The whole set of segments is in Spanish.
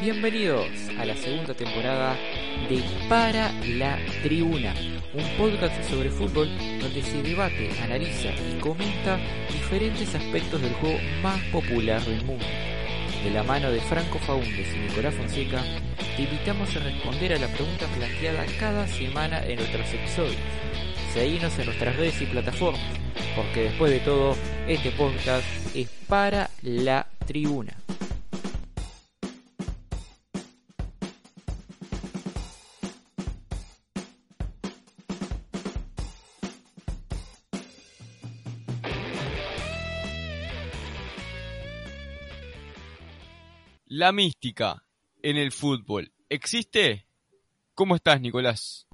Bienvenidos a la segunda temporada de Para la Tribuna, un podcast sobre fútbol donde se debate, analiza y comenta diferentes aspectos del juego más popular del mundo. De la mano de Franco Faúndez y Nicolás Fonseca, te invitamos a responder a la pregunta planteada cada semana en nuestros episodios. Seguinos en nuestras redes y plataformas, porque después de todo, este podcast es para la tribuna. La mística en el fútbol, ¿existe? ¿Cómo estás, Nicolás?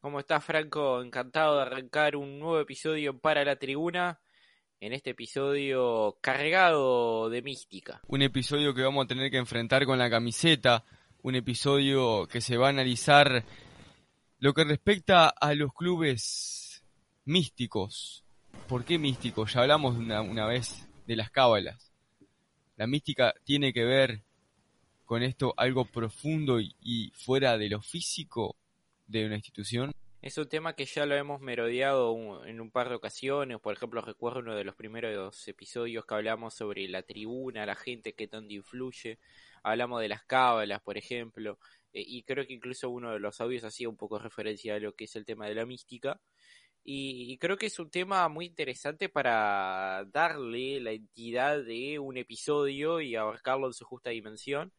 ¿Cómo estás, Franco? Encantado de arrancar un nuevo episodio para la tribuna. En este episodio cargado de mística. Un episodio que vamos a tener que enfrentar con la camiseta. Un episodio que se va a analizar lo que respecta a los clubes místicos. ¿Por qué místicos? Ya hablamos una, una vez de las cábalas. La mística tiene que ver con esto algo profundo y, fuera de lo físico de una institución? Es un tema que ya lo hemos merodeado en un par de ocasiones. Por ejemplo, recuerdo uno de los primeros episodios que hablamos sobre la tribuna, la gente que tanto influye. Hablamos de las cábalas, por ejemplo. Eh, y creo que incluso uno de los audios hacía un poco referencia a lo que es el tema de la mística. Y, y, creo que es un tema muy interesante para darle la entidad de un episodio y abarcarlo en su justa dimensión,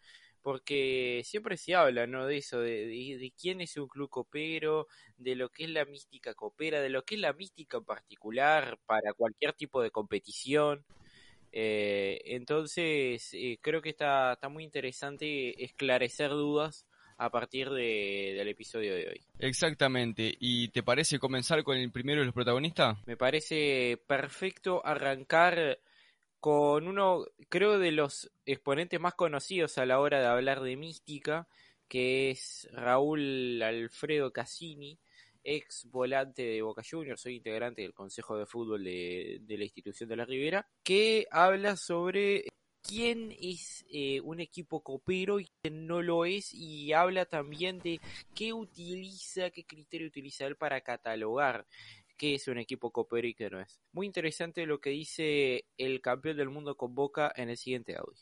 porque siempre se habla, ¿no? De eso, de, de, de, quién es un club copero, de lo que es la mística copera, de lo que es la mística en particular para cualquier tipo de competición. Eh, entonces, eh, creo que está, está muy interesante esclarecer dudas a partir de, del episodio de hoy. Exactamente. ¿Y te parece comenzar con el primero de los protagonistas? Me parece perfecto arrancar con uno, creo, de los exponentes más conocidos a la hora de hablar de mística, que es Raúl Alfredo Cassini, ex volante de Boca Juniors, soy integrante del Consejo de Fútbol de, de la institución de la Ribera, que habla sobre quién es eh, un equipo copero y quién no lo es y habla también de qué utiliza, qué criterio utiliza él para catalogar qué es un equipo copero y qué no es. Muy interesante lo que dice el campeón del mundo con Boca en el siguiente audio.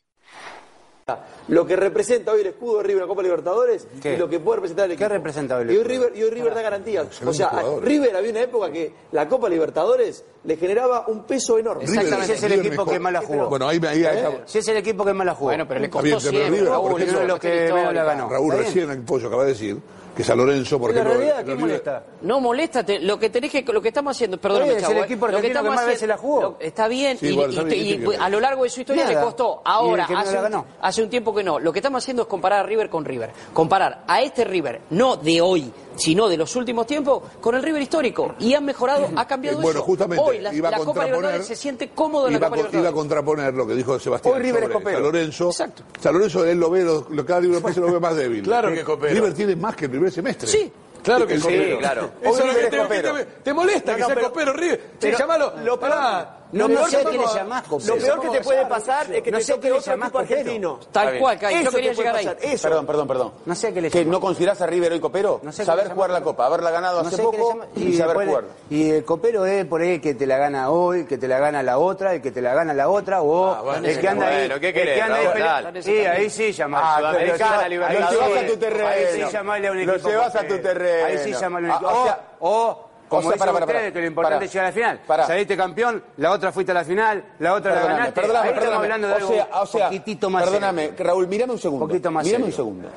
Lo que representa hoy el escudo de River en la Copa Libertadores ¿Qué? y lo que puede representar el equipo. ¿Qué representa hoy el y hoy? River, y hoy River da garantías. O sea, a River había una época que la Copa Libertadores le generaba un peso enorme. Exactamente, ese es el River equipo mejor. que más la jugó. Bueno, ahí, ahí, ahí- ¿Eh? Si es el equipo que más la jugó. Bueno, pero le costó siempre. Raúl, los que la ganó. Raúl, recién el pollo acaba de decir que San Lorenzo, por la ejemplo. realidad, el ¿qué River- molesta? No molesta, te- lo que tenés que, lo que estamos haciendo, perdóname, Está bien, es el Chavo, equipo lo que argentino que estamos más veces haciendo- la jugó. lo- está bien, Sí, y, bueno, y- está bien, y- ¿qué tiene que ver? a lo largo de su historia Nada. le costó. Ahora, no hace, la un, hace un tiempo que no. Lo que estamos haciendo es comparar a River con River. Comparar a este River, no de hoy, sino de los últimos tiempos, con el River histórico. Y han mejorado, ha cambiado bueno, eso. justamente, Hoy la, iba la Copa Libertadores se siente cómodo en la Iba, Copa a con- iba a Libertadores. contraponer lo que dijo Sebastián Hoy River es sobre copero. San Lorenzo. Exacto. San Lorenzo, él lo ve, lo, lo- cada se lo ve más débil. Claro que copero. River tiene más que el primer semestre. Sí. Claro que sí, copero. claro. Eso es lo que te, te- te molesta No, que sea pero- copero, River. pero Che, llamalo. lo pará. No, Lo no peor sé que qué le llamás. Lo peor que te puede pasar es que No te sé toque le otro llamás equipo copero. argentino. Tal cual, Kai, Eso yo te quería puede llegar ahí. pasar, Eso. Perdón, perdón, perdón. No sé qué le Que no considerás a River hoy copero. No sé qué saber le jugar llama. la Copa, haberla ganado No hace sé qué le poco llama- y, saber después- jugar. Y el copero es por ahí que te la gana hoy, que te la gana la otra, el que te la gana la otra, o Ah, bueno, el que anda ahí. bueno, ¿qué el querés, que anda ahí Raúl? Dale. Sí, ahí sí llamás. Ah, Sudamericana, pero lo Libertadores. llevas Ahí a sí. tu terreno. Ahí sí llamarle a un Lo equipo llevas a copero. tu terreno. Ahí sí llamarle a un Ah, equipo. o sea- o, como o sea, para, para, ustedes, para. que lo importante Para. es llegar a la final. Para. Saliste campeón, la otra fuiste a la final, la otra la Perdóname, ganaste. perdóname, ahí estamos perdóname. hablando de o algo sea, o sea, un poquitito más Perdóname, serio. Raúl, mírame un segundo. Poquito más mírame un serio. segundo.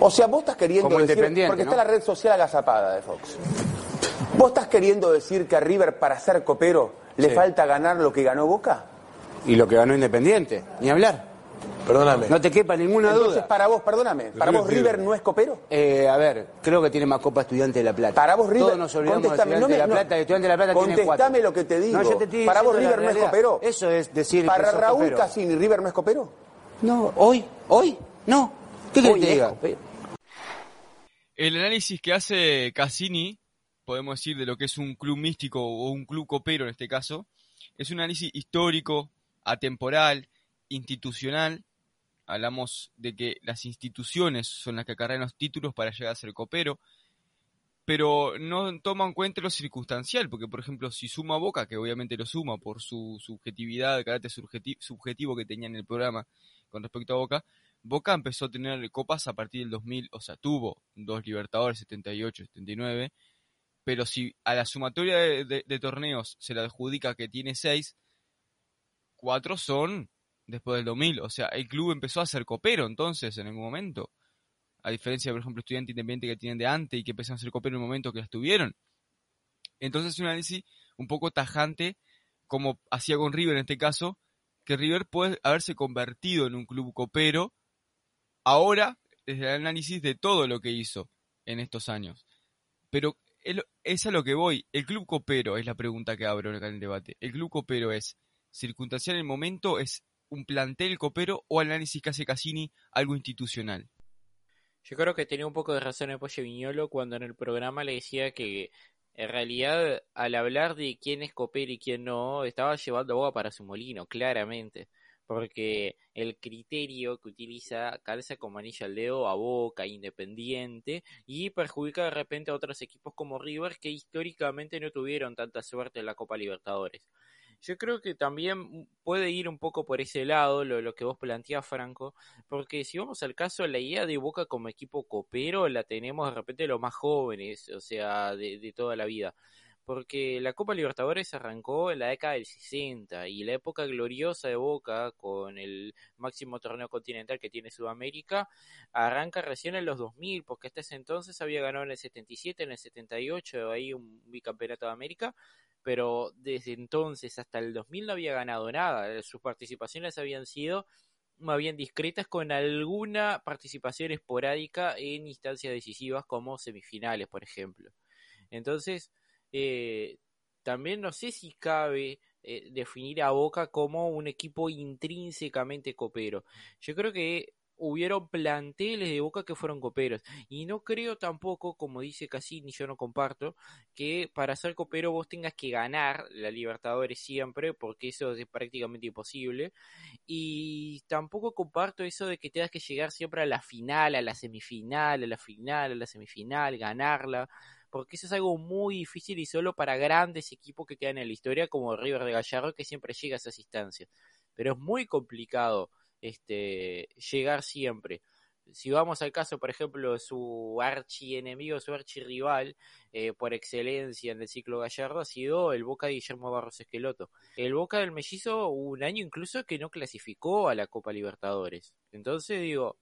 O sea, vos estás queriendo Como decir, porque ¿no? está la red social agazapada de Fox. ¿Vos estás queriendo decir que a River para ser copero le Sí. falta ganar lo que ganó Boca? Y lo que ganó Independiente, ni hablar. Perdóname. No te quepa ninguna Entonces, duda. para vos, perdóname, ¿para vos River River no es copero? Eh, a ver, creo que tiene más Copa Estudiante de La Plata. Para vos, River, Todos nos olvidamos de contestame, Estudiante no me- de La Plata. Estudiante de La Plata tiene cuatro. contestame lo que te digo. No, yo te estoy Para vos, River no es copero. Eso es decir Para Raúl copero. Cassini, ¿River no es copero? No, hoy, hoy, no. ¿Qué querés Hoy que te diga? El análisis que hace Cassini, podemos decir de lo que es un club místico o un club copero en este caso, es un análisis histórico, atemporal, institucional. Hablamos de que las instituciones son las que acarrean los títulos para llegar a ser copero, pero no toma en cuenta lo circunstancial, porque por ejemplo si suma Boca, que obviamente lo suma por su subjetividad, carácter subjeti- subjetivo que tenía en el programa con respecto a Boca, Boca empezó a tener copas a partir del 2000, o sea, tuvo dos Libertadores, 78, 79, pero si a la sumatoria de- de torneos se le adjudica que tiene seis, cuatro son después del 2000, o sea, el club empezó a ser copero entonces en algún momento, a diferencia, por ejemplo, estudiantes independientes que tienen de antes y que empezaron a ser copero en el momento que las tuvieron. Entonces es un análisis un poco tajante, como hacía con River en este caso, que River puede haberse convertido en un club copero ahora desde el análisis de todo lo que hizo en estos años. Pero es a lo que voy. El club copero es la pregunta que abro acá en el debate. ¿El club copero es circunstancial en el momento? ¿Es un plantel copero o análisis que hace Cassini algo institucional? Yo creo que tenía un poco de razón el Pollo Viñolo cuando en el programa le decía que en realidad al hablar de quién es copero y quién no, estaba llevando agua para su molino, claramente. Porque el criterio que utiliza calza como anillo al dedo a Boca, Independiente, y perjudica de repente a otros equipos como River que históricamente no tuvieron tanta suerte en la Copa Libertadores. Yo creo que también puede ir un poco por ese lado lo, que vos planteás, Franco, porque si vamos al caso, la idea de Boca como equipo copero la tenemos de repente los más jóvenes, o sea, de, de toda la vida. Porque la Copa Libertadores arrancó en la década del 60 y la época gloriosa de Boca con el máximo torneo continental que tiene Sudamérica arranca recién en los 2000 porque hasta ese entonces había ganado en el 77, en el 78 ahí un bicampeonato de América pero desde entonces hasta el 2000 no había ganado nada. Sus participaciones habían sido más bien discretas con alguna participación esporádica en instancias decisivas como semifinales, por ejemplo. Entonces, eh, también no sé si cabe eh, definir a Boca como un equipo intrínsecamente copero. Yo creo que hubieron planteles de Boca que fueron coperos. Y no creo tampoco, como dice Cassini, yo no comparto, que para ser copero vos tengas que ganar la Libertadores siempre, porque eso es prácticamente imposible. Y tampoco comparto eso de que tengas que llegar siempre a la final, a la semifinal, a la final, a la semifinal, ganarla. Porque eso es algo muy difícil y solo para grandes equipos que quedan en la historia, como River de Gallardo, que siempre llega a esas instancias. Pero es muy complicado este, llegar siempre. Si vamos al caso, por ejemplo, su archienemigo, su archirrival, eh, por excelencia en el ciclo Gallardo, ha sido el Boca de Guillermo Barros Esqueloto. El Boca del Mellizo, un año incluso que no clasificó a la Copa Libertadores. Entonces, digo,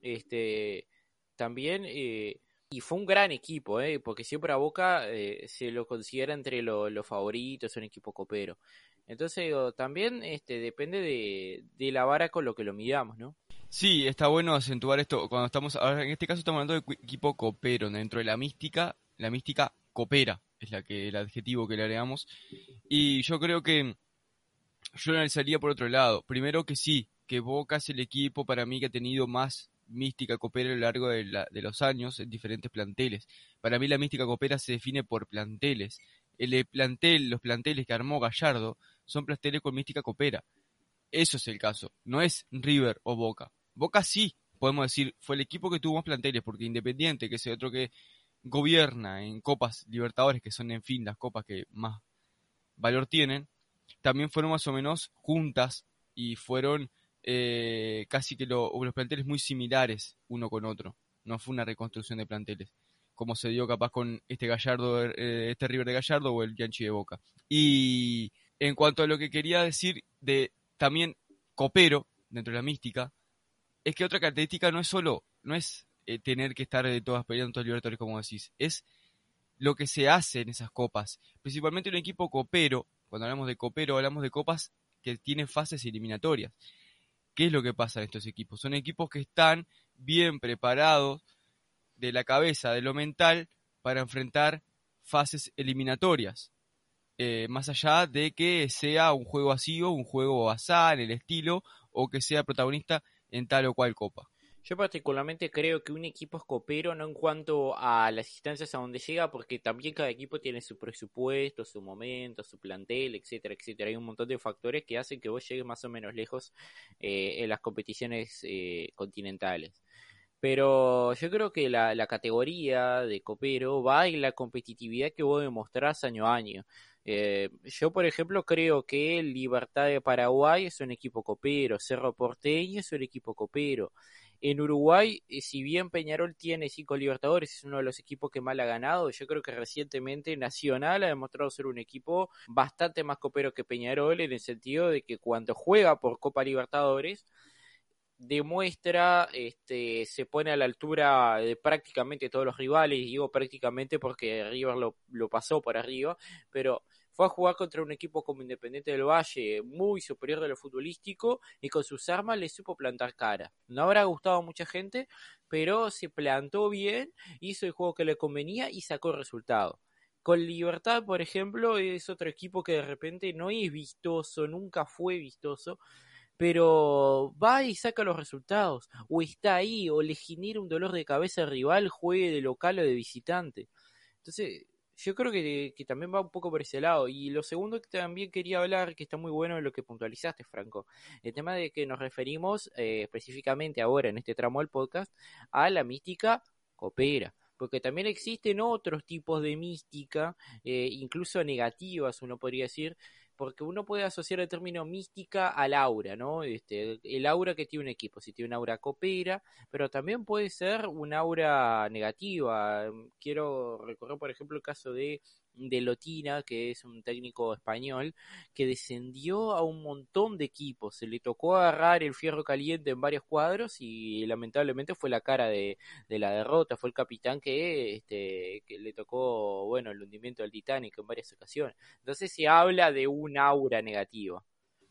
este, también, eh, y fue un gran equipo, eh, porque siempre a Boca eh, se lo considera entre lo- los favoritos, un equipo copero. Entonces, digo, también este, depende de, de la vara con lo que lo midamos, ¿no? Sí, está bueno acentuar esto cuando estamos, ahora en este caso estamos hablando de equipo copero, dentro de la mística, la mística coopera, es la que el adjetivo que le agregamos, y yo creo que yo lo analizaría por otro lado. Primero que sí, que Boca es el equipo para mí que ha tenido más mística copera a lo largo de, la- de los años en diferentes planteles. Para mí la mística copera se define por planteles. El eh, plantel, los planteles que armó Gallardo son planteles con mística copera. Eso es el caso. No es River o Boca. Boca sí, podemos decir, fue el equipo que tuvo más planteles, porque Independiente, que es el otro que gobierna en Copas Libertadores, que son en fin las copas que más valor tienen, también fueron más o menos juntas y fueron eh, casi que lo- los planteles muy similares uno con otro. No fue una reconstrucción de planteles, como se dio capaz con este Gallardo, eh, este River de Gallardo o el Bianchi de Boca. Y en cuanto a lo que quería decir de también copero dentro de la mística, es que otra característica no es solo, no es eh, tener que estar de todas peleando todos libertadores como decís, es lo que se hace en esas copas. Principalmente un equipo copero, cuando hablamos de copero hablamos de copas que tienen fases eliminatorias. ¿Qué es lo que pasa en estos equipos? Son equipos que están bien preparados de la cabeza, de lo mental, para enfrentar fases eliminatorias. Eh, más allá de que sea un juego así o un juego basado el estilo o que sea protagonista en tal o cual copa. Yo particularmente creo que un equipo es copero no en cuanto a las instancias a donde llega, porque también cada equipo tiene su presupuesto, su momento, su plantel, etcétera, etcétera. Hay un montón de factores que hacen que vos llegues más o menos lejos eh, en las competiciones eh, continentales. Pero yo creo que la, categoría de copero va en la competitividad que vos demostrás año a año. Eh, yo, por ejemplo, creo que Libertad de Paraguay es un equipo copero, Cerro Porteño es un equipo copero. En Uruguay, eh, si bien Peñarol tiene cinco Libertadores, es uno de los equipos que más ha ganado, yo creo que recientemente Nacional ha demostrado ser un equipo bastante más copero que Peñarol en el sentido de que cuando juega por Copa Libertadores, demuestra, este, se pone a la altura de prácticamente todos los rivales, digo prácticamente porque River lo, lo pasó por arriba, pero fue a jugar contra un equipo como Independiente del Valle, muy superior de lo futbolístico, y con sus armas le supo plantar cara. No habrá gustado a mucha gente, pero se plantó bien, hizo el juego que le convenía y sacó resultado. Con Libertad, por ejemplo, es otro equipo que de repente no es vistoso, nunca fue vistoso, pero va y saca los resultados, o está ahí, o le genera un dolor de cabeza al rival, juegue de local o de visitante. Entonces, yo creo que, que, también va un poco por ese lado. Y lo segundo que también quería hablar, que está muy bueno en lo que puntualizaste, Franco, el tema de que nos referimos eh, específicamente ahora en este tramo del podcast a la mística copera. Porque también existen otros tipos de mística, eh, incluso negativas, uno podría decir, porque uno puede asociar el término mística al aura, ¿no? Este, el aura que tiene un equipo, si tiene un aura copera, pero también puede ser un aura negativa. Quiero recordar, por ejemplo, el caso de de Lotina, que es un técnico español, que descendió a un montón de equipos. Se le tocó agarrar el fierro caliente en varios cuadros y lamentablemente fue la cara de, de la derrota. Fue el capitán que, este, que le tocó, bueno, el hundimiento del Titanic en varias ocasiones. Entonces se habla de un aura negativa.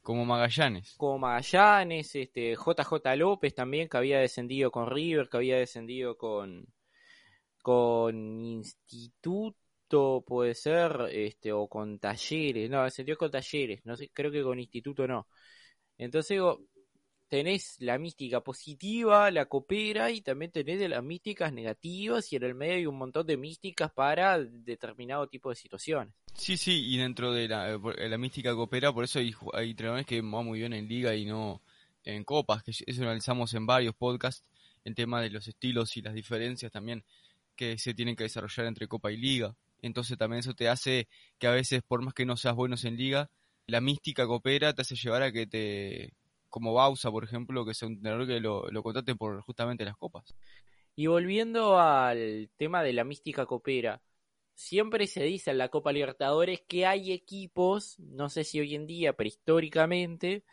Como Magallanes. Como Magallanes, este, JJ López también, que había descendido con River, que había descendido con, con Instituto puede ser, este, o con talleres, no, descendió con talleres, no sé, creo que con instituto no. Entonces digo, tenés la mística positiva, la coopera, y también tenés de las místicas negativas, y en el medio hay un montón de místicas para determinado tipo de situaciones. Sí, sí, y dentro de la, eh, la mística coopera, por eso hay, hay entrenadores que van muy bien en liga y no en copas, que eso analizamos en varios podcasts, en tema de los estilos y las diferencias también que se tienen que desarrollar entre copa y liga entonces también eso te hace que a veces, por más que no seas buenos en liga, la mística coopera te hace llevar a que te, como Bausa, por ejemplo, que sea un entrenador que lo, lo contrate por justamente las copas. Y volviendo al tema de la mística coopera, siempre se dice en la Copa Libertadores que hay equipos, no sé si hoy en día, pero históricamente,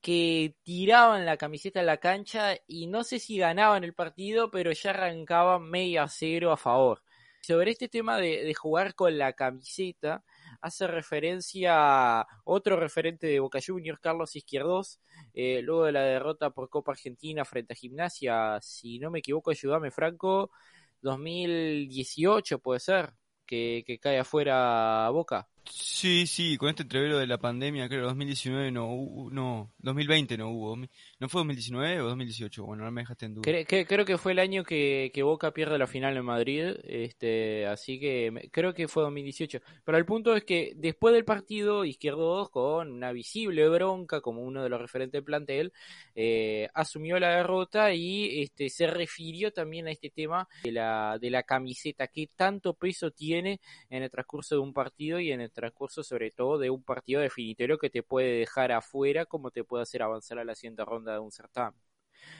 que tiraban la camiseta a la cancha y no sé si ganaban el partido, pero ya arrancaban medio a cero a favor. Sobre este tema de, jugar con la camiseta, hace referencia a otro referente de Boca Juniors, Carlos Izquierdos, eh, luego de la derrota por Copa Argentina frente a Gimnasia, si no me equivoco, ayúdame Franco, 2018 puede ser, que, que cae afuera Boca. Sí, sí, con este entrevero de la pandemia, creo 2019 no, no, 2020 no hubo. ¿No fue 2019 o 2018? Bueno, no me dejaste en duda. Creo, que fue el año que, que, Boca pierde la final en Madrid, este, así que creo que fue 2018. Pero el punto es que después del partido, Izquierdo 2, con una visible bronca como uno de los referentes del plantel, eh, asumió la derrota y este, se refirió también a este tema de la, de la camiseta, que tanto peso tiene en el transcurso de un partido y en el transcurso sobre todo de un partido definitorio que te puede dejar afuera como te puede hacer avanzar a la siguiente ronda de un certamen.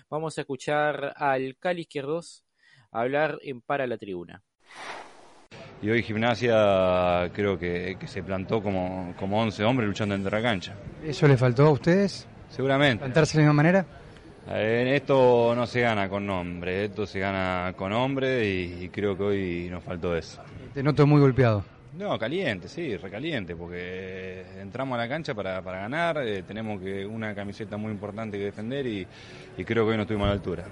Vamos a escuchar al Cali Izquierdos hablar en Para la Tribuna. Y hoy Gimnasia creo que, se plantó como, como 11 hombres luchando dentro de la cancha. ¿Eso le faltó a ustedes? Seguramente. ¿Plantarse de la misma manera? En esto no se gana con nombre, esto se gana con hombre y, creo que hoy nos faltó eso. Te noto muy golpeado. No, caliente, sí, recaliente, porque entramos a la cancha para, para ganar, eh, tenemos que una camiseta muy importante que defender y, y creo que hoy no estuvimos a la altura.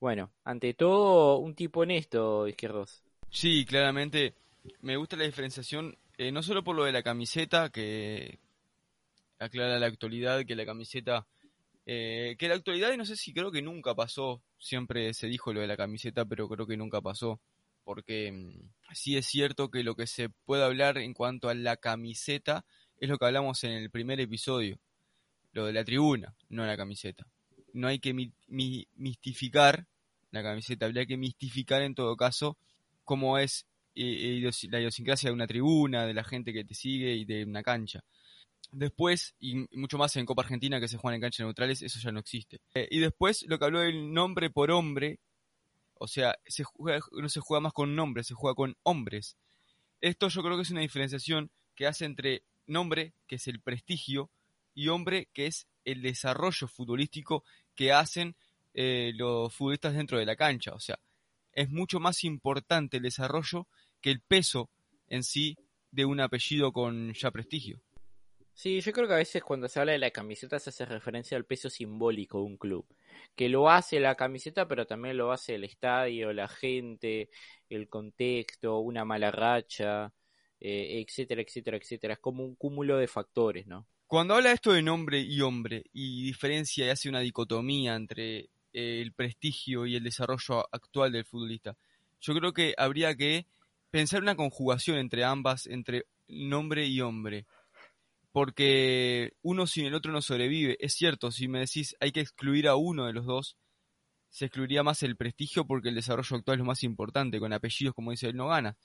Bueno, ante todo, un tipo honesto, Izquierdos. Sí, claramente me gusta la diferenciación, eh, no solo por lo de la camiseta, que aclara la actualidad, que la camiseta, eh, que la actualidad, y no sé si creo que nunca pasó, siempre se dijo lo de la camiseta, pero creo que nunca pasó, porque mm, sí es cierto que lo que se puede hablar en cuanto a la camiseta es lo que hablamos en el primer episodio, lo de la tribuna, no la camiseta. No hay que mi, mi, mistificar la camiseta, habría que mistificar en todo caso cómo es eh, la idiosincrasia de una tribuna, de la gente que te sigue y de una cancha. Después, y mucho más en Copa Argentina que se juegan en canchas neutrales, eso ya no existe. Eh, y después, lo que habló del nombre por hombre, o sea, se juega, no se juega más con nombres, se juega con hombres. Esto yo creo que es una diferenciación que hace entre nombre, que es el prestigio, y hombre, que es el desarrollo futbolístico que hacen eh, los futbolistas dentro de la cancha. O sea, es mucho más importante el desarrollo que el peso en sí de un apellido con ya prestigio. Sí, yo creo que a veces cuando se habla de la camiseta se hace referencia al peso simbólico de un club, que lo hace la camiseta, pero también lo hace el estadio, la gente, el contexto, una mala racha, eh, etcétera, etcétera, etcétera. Es como un cúmulo de factores, ¿no? Cuando habla esto de nombre y hombre y diferencia y hace una dicotomía entre eh, el prestigio y el desarrollo actual del futbolista, yo creo que habría que pensar una conjugación entre ambas, entre nombre y hombre. Porque uno sin el otro no sobrevive. Es cierto, si me decís hay que excluir a uno de los dos, se excluiría más el prestigio porque el desarrollo actual es más importante, con apellidos como dice él no gana.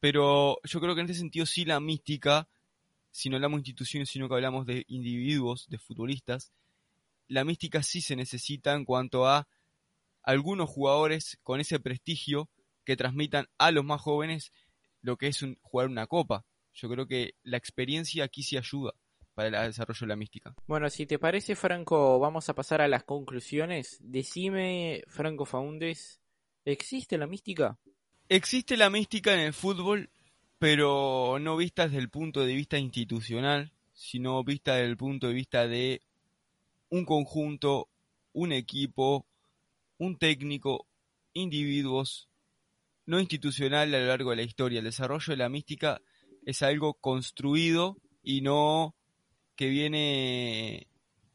Pero yo creo que en este sentido sí la mística, si no hablamos de instituciones, sino que hablamos de individuos, de futbolistas, la mística sí se necesita en cuanto a algunos jugadores con ese prestigio que transmitan a los más jóvenes lo que es jugar una copa. Yo creo que la experiencia aquí sí ayuda para el desarrollo de la mística. Bueno, si te parece, Franco, vamos a pasar a las conclusiones. Decime, Franco Faundes, ¿existe la mística? Existe la mística en el fútbol, pero no vista desde el punto de vista institucional, sino vista desde el punto de vista de un conjunto, un equipo, un técnico, individuos, no institucional a lo largo de la historia. El desarrollo de la mística es algo construido y no que viene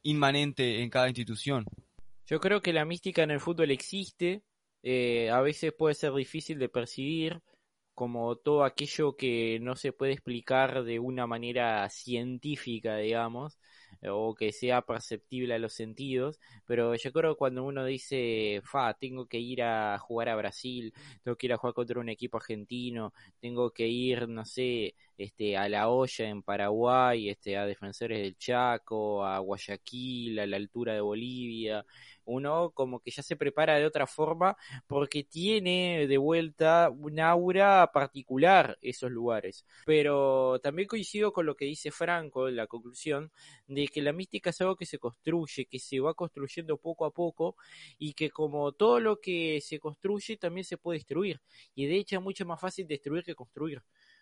inmanente en cada institución. Yo creo que la mística en el fútbol existe, eh, a veces puede ser difícil de percibir, como todo aquello que no se puede explicar de una manera científica, digamos, o que sea perceptible a los sentidos, pero yo creo que cuando uno dice, fa, tengo que ir a jugar a Brasil, tengo que ir a jugar contra un equipo argentino, tengo que ir, no sé, este, a La olla en Paraguay, este, a Defensores del Chaco, a Guayaquil, a la altura de Bolivia, uno como que ya se prepara de otra forma porque tiene de vuelta un aura particular esos lugares. Pero también coincido con lo que dice Franco en la conclusión de que la mística es algo que se construye, que se va construyendo poco a poco y que como todo lo que se construye también se puede destruir. Y de hecho es mucho más fácil destruir que construir.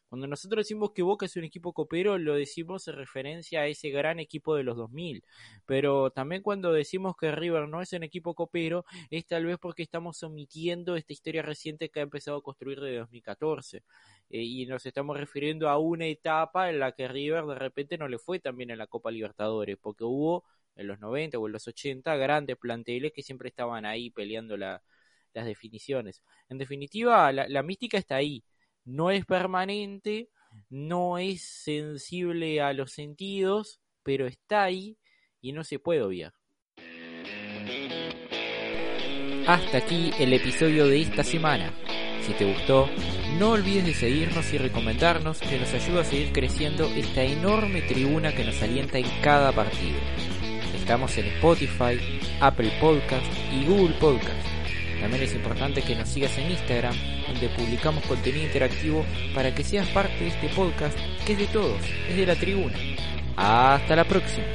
Cuando nosotros decimos que Boca es un equipo copero, lo decimos en referencia a ese gran equipo de los 2000. Pero también cuando decimos que River no es un equipo copero, es tal vez porque estamos omitiendo esta historia reciente que ha empezado a construir desde 2014. Eh, y nos estamos refiriendo a una etapa en la que River de repente no le fue también en la Copa Libertadores, porque hubo en los 90 o en los 80 grandes planteles que siempre estaban ahí peleando las definiciones. En definitiva, la mística está ahí no es permanente, no es sensible a los sentidos, pero está ahí y no se puede obviar. Hasta aquí el episodio de esta semana. Si te gustó, no olvides de seguirnos y recomendarnos que nos ayuda a seguir creciendo esta enorme tribuna que nos alienta en cada partido. Estamos en Spotify, Apple Podcast y Google Podcast. También es importante que nos sigas en Instagram, donde publicamos contenido interactivo para que seas parte de este podcast que es de todos, es de la tribuna. Hasta la próxima.